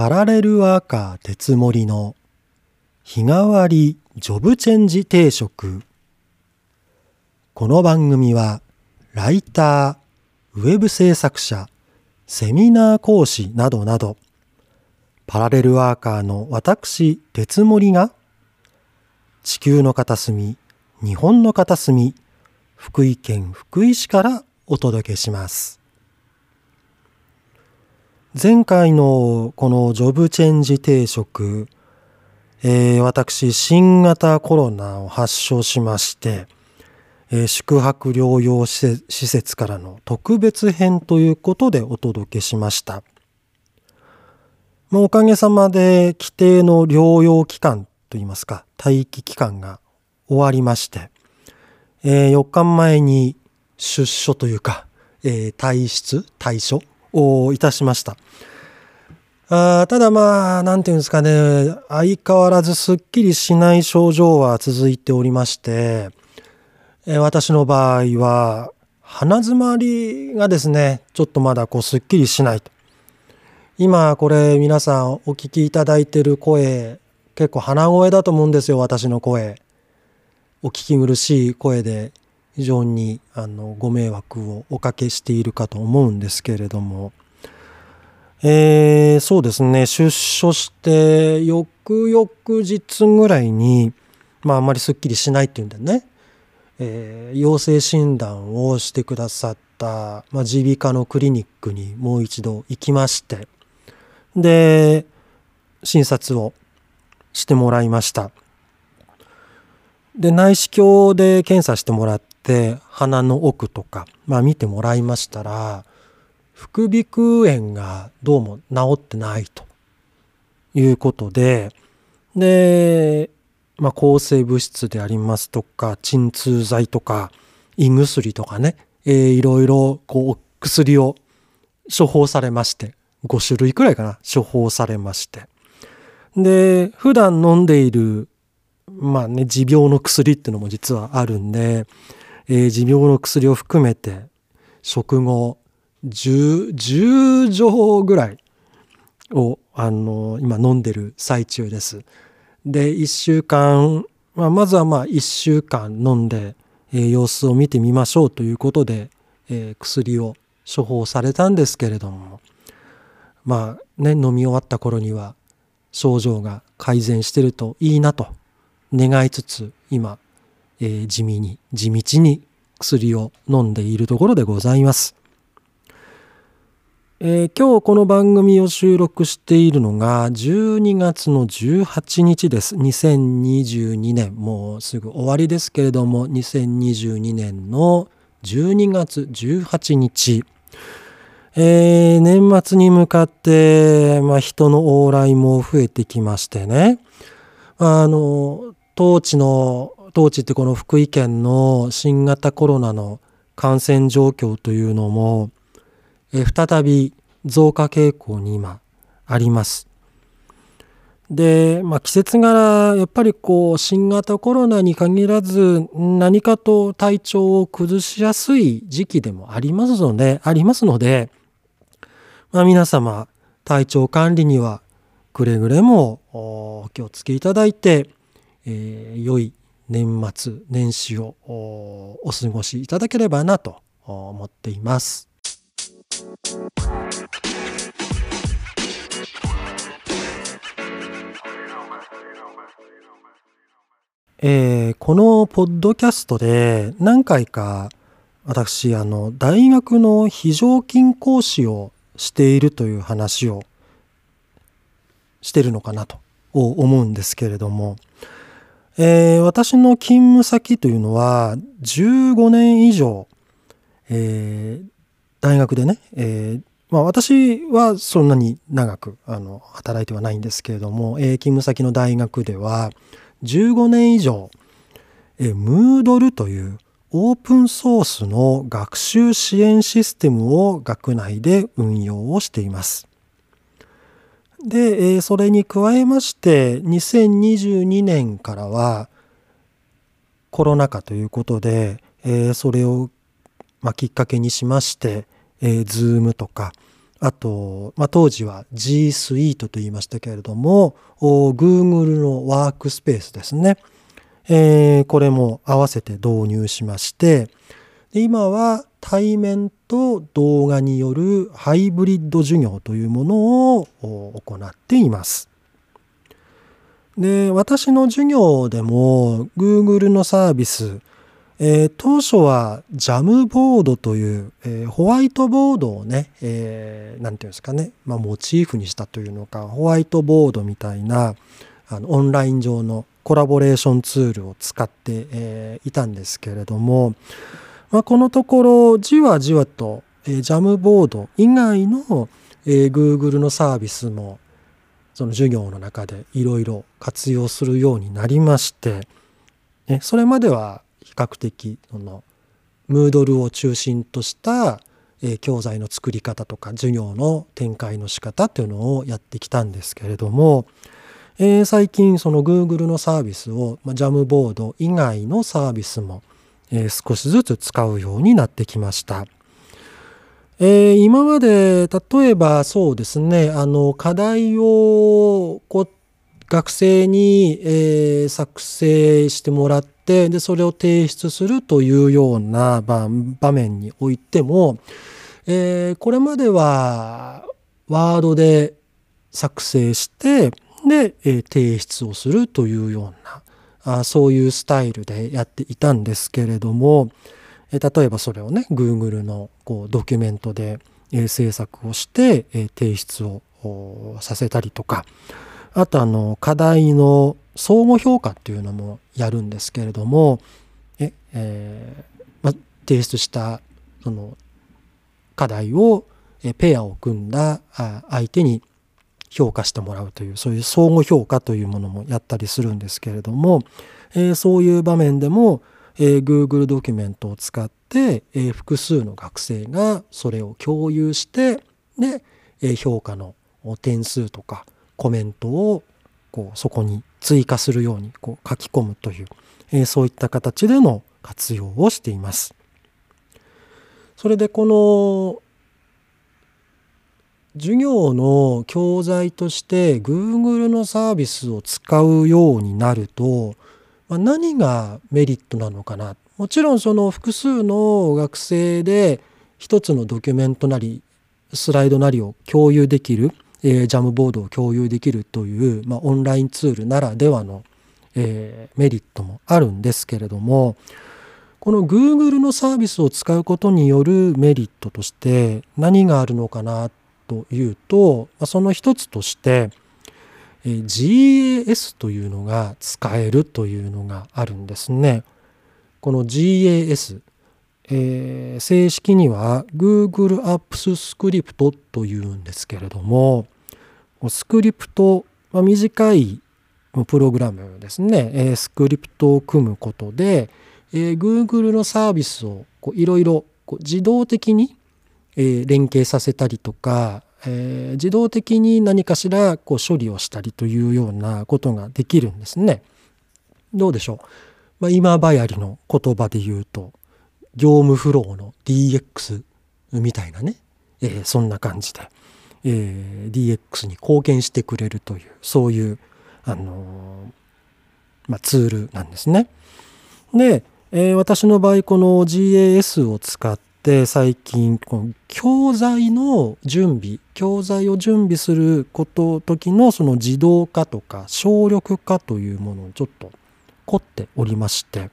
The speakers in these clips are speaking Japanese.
パラレルワーカー鉄森の日替わりジョブチェンジ定食この番組はライター、ウェブ制作者、セミナー講師などなどパラレルワーカーの私鉄森が地球の片隅、日本の片隅、福井県福井市からお届けします。前回のこのジョブチェンジ定食、えー、私、新型コロナを発症しまして、えー、宿泊療養施設からの特別編ということでお届けしました。おかげさまで規定の療養期間といいますか、待機期間が終わりまして、えー、4日前に出所というか、えー、退出、退所をいたしました。あただまあ、なんていうんですかね、相変わらずすっきりしない症状は続いておりまして、え私の場合は、鼻詰まりがですね、ちょっとまだこうすっきりしないと。今これ皆さんお聞きいただいてる声、結構鼻声だと思うんですよ、私の声。お聞き苦しい声で非常にあのご迷惑をおかけしているかと思うんですけれども、えー、そうですね。出所して翌々日ぐらいに、まあ、あまりすっきりしないっていうんでね、えー、陽性診断をしてくださった耳鼻科のクリニックにもう一度行きまして。で診察をしてもらいました。で内視鏡で検査してもらって鼻の奥とか、まあ、見てもらいましたら副鼻腔炎がどうも治ってないということでで、まあ、抗生物質でありますとか鎮痛剤とか胃薬とかね、えー、いろいろこう薬を処方されまして5種類くらいかな処方されまして。で普段飲んでいるまあね、持病の薬っていうのも実はあるんで、えー、持病の薬を含めて、食後10、10錠ぐらいを、あの、今飲んでる最中です。で、1週間、まあ、まずはまあ1週間飲んで、えー、様子を見てみましょうということで、えー、薬を処方されたんですけれども、まあね、飲み終わった頃には症状が改善してるといいなと願いつつ今、えー、地味に地道に薬を飲んでいるところでございます。えー、今日この番組を収録しているのが12月の18日です。2022年、もうすぐ終わりですけれども、2022年の12月18日。えー、年末に向かって、まあ、人の往来も増えてきましてね。あの、当地の、当地ってこの福井県の新型コロナの感染状況というのも、え再び増加傾向に今あります。で、まあ、季節柄やっぱりこう新型コロナに限らず何かと体調を崩しやすい時期でもありますので、ありますので、まあ、皆様体調管理にはくれぐれもお気をつけいただいて、えー、良い年末年始をお過ごしいただければなと思っています。えー、このポッドキャストで何回か私あの大学の非常勤講師をしているという話をしてるのかなと思うんですけれどもえー、私の勤務先というのは15年以上、えー、大学でね、えー、まあ、私はそんなに長くあの働いてはないんですけれども、え勤務先の大学では15年以上、えー、Moodle というオープンソースの学習支援システムを学内で運用をしています。で、えそれに加えまして2022年からはコロナ禍ということで、えそれを、まきっかけにしまして、えー、Zoom とかあと、まあ、当時は G Suite と言いましたけれども、Google のワークスペースですね。えー、これも合わせて導入しまして、今は対面と動画によるハイブリッド授業というものを行っています。で、私の授業でも Google のサービス、えー、当初はジャムボードという、えー、ホワイトボードをね、えー、ていうんですかね、まあ、モチーフにしたというのか、ホワイトボードみたいなあのオンライン上のコラボレーションツールを使って、え、いたんですけれども、まあ、このところじわじわと、えー、ジャムボード以外の、えー、Google のサービスもその授業の中でいろいろ活用するようになりまして、ね、それまでは比較的そのムードルを中心とした、え教材の作り方とか授業の展開の仕方っていうのをやってきたんですけれども、えー、最近その Google のサービスを、まあ、ジャムボード以外のサービスも、えー、少しずつ使うようになってきました。えー、今まで例えばそうですねあの課題をこう学生に、えー、作成してもらってでそれを提出するというような場面においても、えー、これまではワードで作成してで、え、提出をするというようなあそういうスタイルでやっていたんですけれども、え、例えばそれをね Google のこうドキュメントで、えー、制作をして、え、提出をさせたりとかあとあの課題の相互評価っていうのもやるんですけれどもえ、えーま、提出したその課題をペアを組んだ相手に評価してもらうというそういう相互評価というものもやったりするんですけれども、えー、そういう場面でも、えー、Google ドキュメントを使って、えー、複数の学生がそれを共有してで、え、評価の点数とかコメントをこうそこに追加するようにこう書き込むという、え、そういった形での活用をしています。それでこの授業の教材として Google のサービスを使うようになると、まあ、何がメリットなのかな。もちろんその複数の学生で一つのドキュメントなりスライドなりを共有できるえー、ジャムボードを共有できるという、まあ、オンラインツールならではの、えー、メリットもあるんですけれどもこの Google のサービスを使うことによるメリットとして何があるのかなっというと、ま、その一つとして、えー、GAS というのが使えるというのがあるんですね。この GAS えー、正式には Google Apps Script というんですけれどもスクリプト、まあ、短いプログラムですね、えー、スクリプトを組むことで、えー、Google のサービスをいろいろ自動的に、えー、連携させたりとか、えー、自動的に何かしらこう処理をしたりというようなことができるんですね。どうでしょう、まあ、今流行りの言葉で言うと業務フローの DX みたいなね、えー、そんな感じで、えー、DX に貢献してくれるというそういう、あのー、まあ、ツールなんですね。で、えー、私の場合この GAS を使って最近この教材の準備教材を準備すること時のその自動化とか省力化というものをちょっと凝っておりまして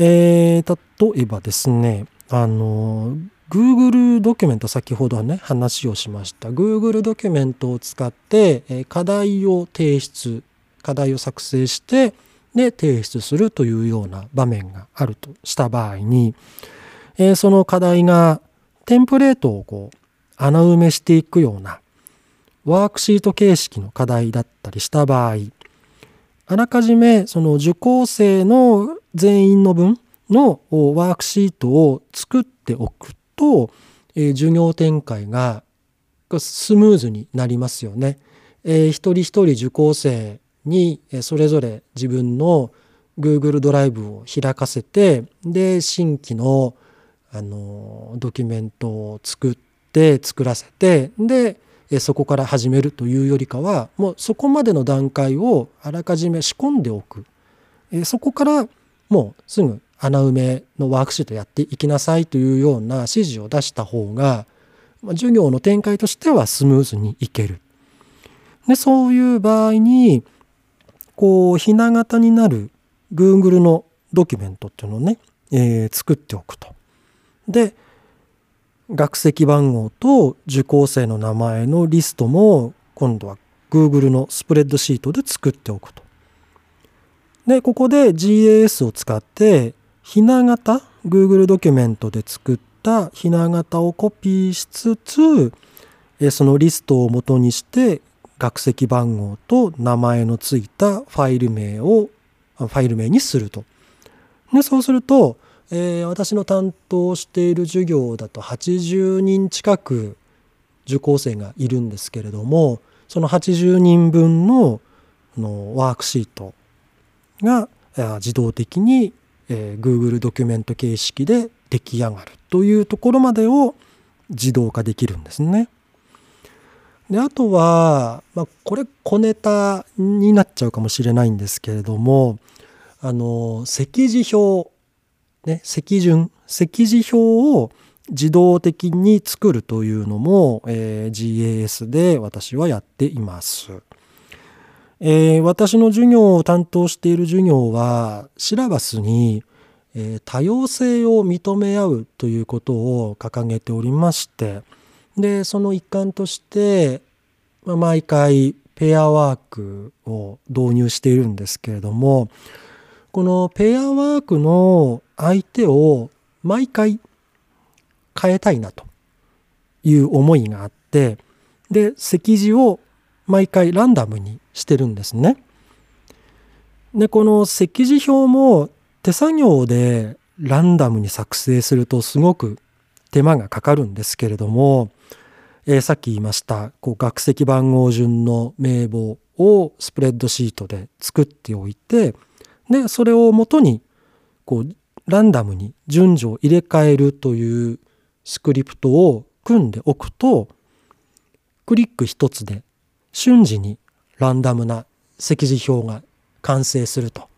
えー、例えばですね、あの、Google ドキュメント、先ほどね、話をしました。Google ドキュメントを使って、課題を提出、課題を作成して、で、提出するというような場面があるとした場合に、えー、その課題がテンプレートをこう、穴埋めしていくような、ワークシート形式の課題だったりした場合、あらかじめその受講生の全員の分のワークシートを作っておくと、えー、授業展開がスムーズになりますよね。えー、一人一人受講生にそれぞれ自分の Google ドライブを開かせてで新規のあのドキュメントを作って作らせてでそこから始めるというよりかはもうそこまでの段階をあらかじめ仕込んでおくそこからもうすぐ穴埋めのワークシートやっていきなさいというような指示を出した方が授業の展開としてはスムーズにいける。でそういう場合にこうひな形になる Google のドキュメントっていうのをね、えー、作っておくと。で学籍番号と受講生の名前のリストも今度は Google のスプレッドシートで作っておくと。で、ここで GAS を使ってひな型 Google ドキュメントで作ったひな型をコピーしつつそのリストを元にして学籍番号と名前のついたファイル名をファイル名にすると。でそうするとえー、私の担当している授業だと80人近く受講生がいるんですけれどもその80人分ののワークシートが自動的に、えー、Google ドキュメント形式で出来上がるというところまでを自動化できるんですね。であとは、まあ、これ小ネタになっちゃうかもしれないんですけれどもあの席次表ね、席順席次表を自動的に作るというのも、えー、GAS で私はやっています。えー、私の授業を担当している授業はシラバスに、えー、多様性を認め合うということを掲げておりましてでその一環として、まあ、毎回ペアワークを導入しているんですけれどもこのペアワークの相手を毎回変えたいなという思いがあってで席次を毎回ランダムにしてるんですね。でこの席次表も手作業でランダムに作成するとすごく手間がかかるんですけれども、えー、さっき言いましたこう学籍番号順の名簿をスプレッドシートで作っておいてでそれをもとにこうランダムに順序を入れ替えるというスクリプトを組んでおくとクリック一つで瞬時にランダムな席次表が完成すると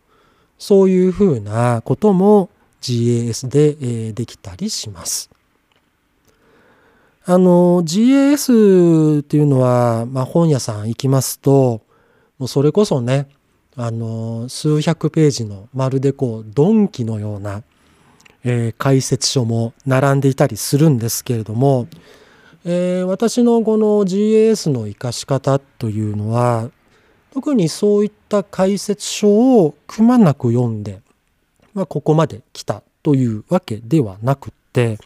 そういうふうなことも GAS でできたりします。あの GAS っていうのは、まあ、本屋さん行きますともうそれこそねあの数百ページのまるでこう鈍器のような、えー、解説書も並んでいたりするんですけれども、えー、私のこの GAS の活かし方というのは特にそういった解説書をくまなく読んで、まあ、ここまで来たというわけではなくって、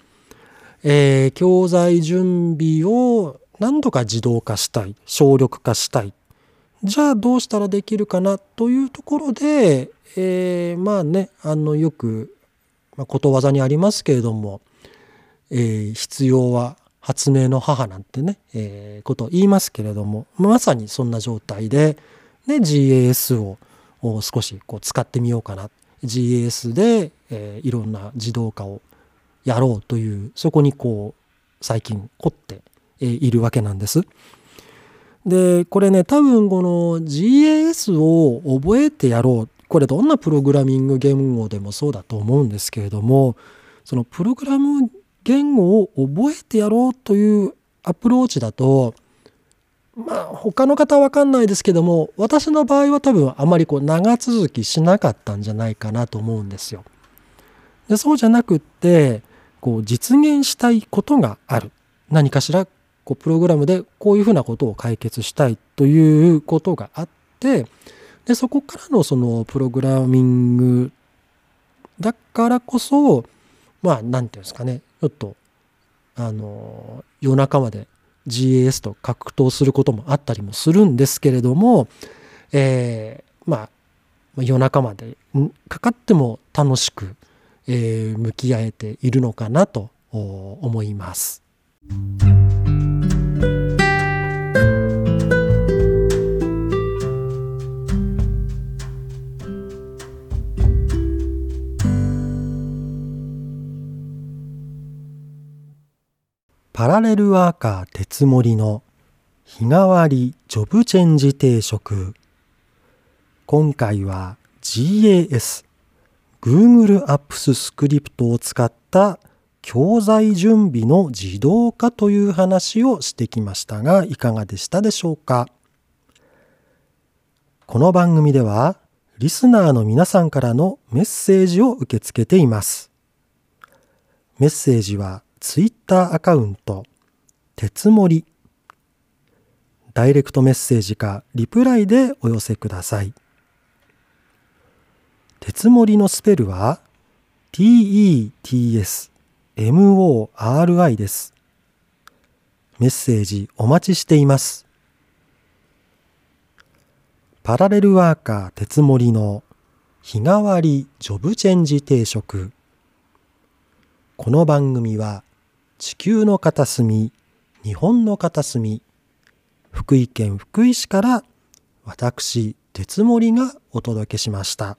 えー、教材準備を何度か自動化したい省力化したいじゃあどうしたらできるかなというところで、えー、まあねあのよく、まあ、ことわざにありますけれども、えー、必要は発明の母なんてね、えー、ことを言いますけれどもまさにそんな状態で、ね、GAS を少しこう使ってみようかな GAS で、えー、いろんな自動化をやろうというそこにこう最近凝っているわけなんです。で、これね、多分この GAS を覚えてやろう。これどんなプログラミング言語でもそうだと思うんですけれども、そのプログラム言語を覚えてやろうというアプローチだと、まあ他の方はわかんないですけども、私の場合は多分あまりこう長続きしなかったんじゃないかなと思うんですよ。でそうじゃなくって、こう実現したいことがある。何かしらこうプログラムでこういうふうなことを解決したいということがあってでそこからのそのプログラミングだからこそまあ何て言うんですかねちょっとあの夜中まで GAS と格闘することもあったりもするんですけれども、えー、まあ夜中までかかっても楽しく、えー、向き合えているのかなと思います。パラレルワーカー鉄森の日替わりジョブチェンジ定食今回は GAS Google Apps スクリプトを使った教材準備の自動化という話をしてきましたがいかがでしたでしょうか？この番組ではリスナーの皆さんからのメッセージを受け付けています。メッセージはツイッターアカウント、鉄森、ダイレクトメッセージかリプライでお寄せください。鉄森のスペルは TETSMORI です。メッセージお待ちしています。パラレルワーカー鉄森の日替わりジョブチェンジ定食。この番組は地球の片隅、日本の片隅、福井県福井市から私、鉄森がお届けしました。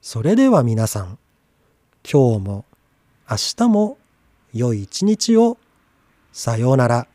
それでは皆さん、今日も明日も良い一日をさようなら。